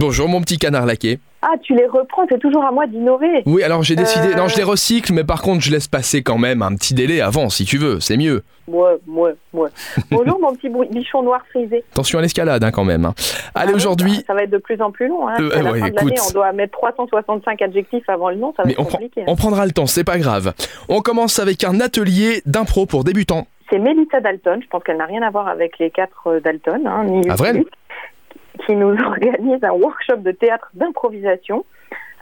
Bonjour mon petit canard laqué. Ah, tu les reprends, c'est toujours à moi d'innover. Oui, alors j'ai décidé. Euh. Non, je les recycle, mais par contre, je laisse passer quand même un petit délai avant, si tu veux, c'est mieux. Moi, moi, moi. Bonjour mon petit bichon noir frisé. Attention à l'escalade hein, quand même. hein. Allez, Ah aujourd'hui. Ça, ça va être de plus en plus long. Hein. Euh, à la ouais, fin de l'année, écoute. on doit mettre 365 adjectifs avant le nom, ça va Mais être on, compliqué. hein. on prendra le temps, c'est pas grave. On commence avec un atelier d'impro pour débutants. C'est Mélissa Dalton, je pense qu'elle n'a rien à voir avec les quatre euh, Dalton, ni Ah, vrai qui nous organise un workshop de théâtre d'improvisation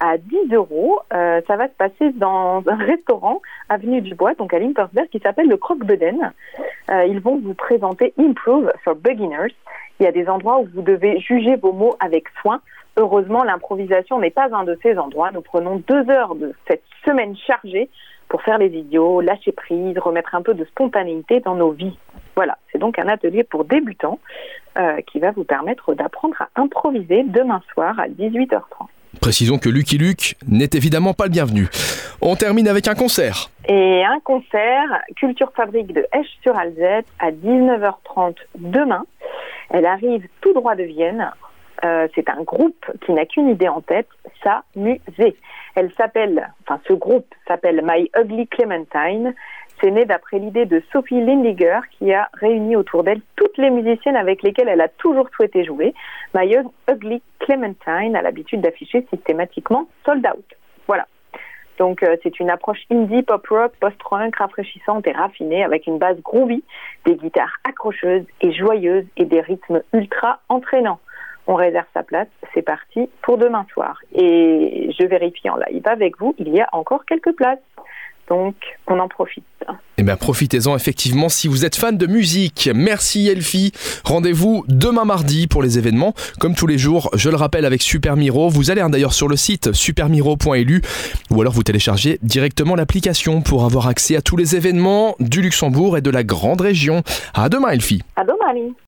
à 10 euros. Euh, ça va se passer dans un restaurant, avenue du Bois, donc à Limpersberg, qui s'appelle le Croque-Beden. Euh, ils vont vous présenter Improve for Beginners. Il y a des endroits où vous devez juger vos mots avec soin. Heureusement, l'improvisation n'est pas un de ces endroits. Nous prenons deux heures de cette semaine chargée pour faire les idiots, lâcher prise, remettre un peu de spontanéité dans nos vies. Voilà, c'est donc un atelier pour débutants euh, qui va vous permettre d'apprendre à improviser demain soir à 18h30. Précisons que Lucky Luke n'est évidemment pas le bienvenu. On termine avec un concert. Et un concert, Culture Fabrique de Esch-sur-Alzette, à 19h30 demain. Elle arrive tout droit de Vienne. Euh, c'est un groupe qui n'a qu'une idée en tête, s'amuser. Elle s'appelle, enfin ce groupe s'appelle My Ugly Clementine. C'est né d'après l'idée de Sophie Lindiger qui a réuni autour d'elle toutes les musiciennes avec lesquelles elle a toujours souhaité jouer. My Ugly Clementine a l'habitude d'afficher systématiquement Sold Out. Voilà. Donc euh, c'est une approche indie, pop rock, post-rock, rafraîchissante et raffinée avec une base groovy, des guitares accrocheuses et joyeuses et des rythmes ultra entraînants. On réserve sa place, c'est parti pour demain soir. Et je vérifie en live avec vous, il y a encore quelques places. Donc on en profite. Eh bien, profitez-en effectivement si vous êtes fan de musique. Merci Elfie. Rendez-vous demain mardi pour les événements. Comme tous les jours, je le rappelle avec Super Miro. Vous allez hein, d'ailleurs sur le site supermiro.lu ou alors vous téléchargez directement l'application pour avoir accès à tous les événements du Luxembourg et de la grande région. À demain Elfie. À demain, Aline.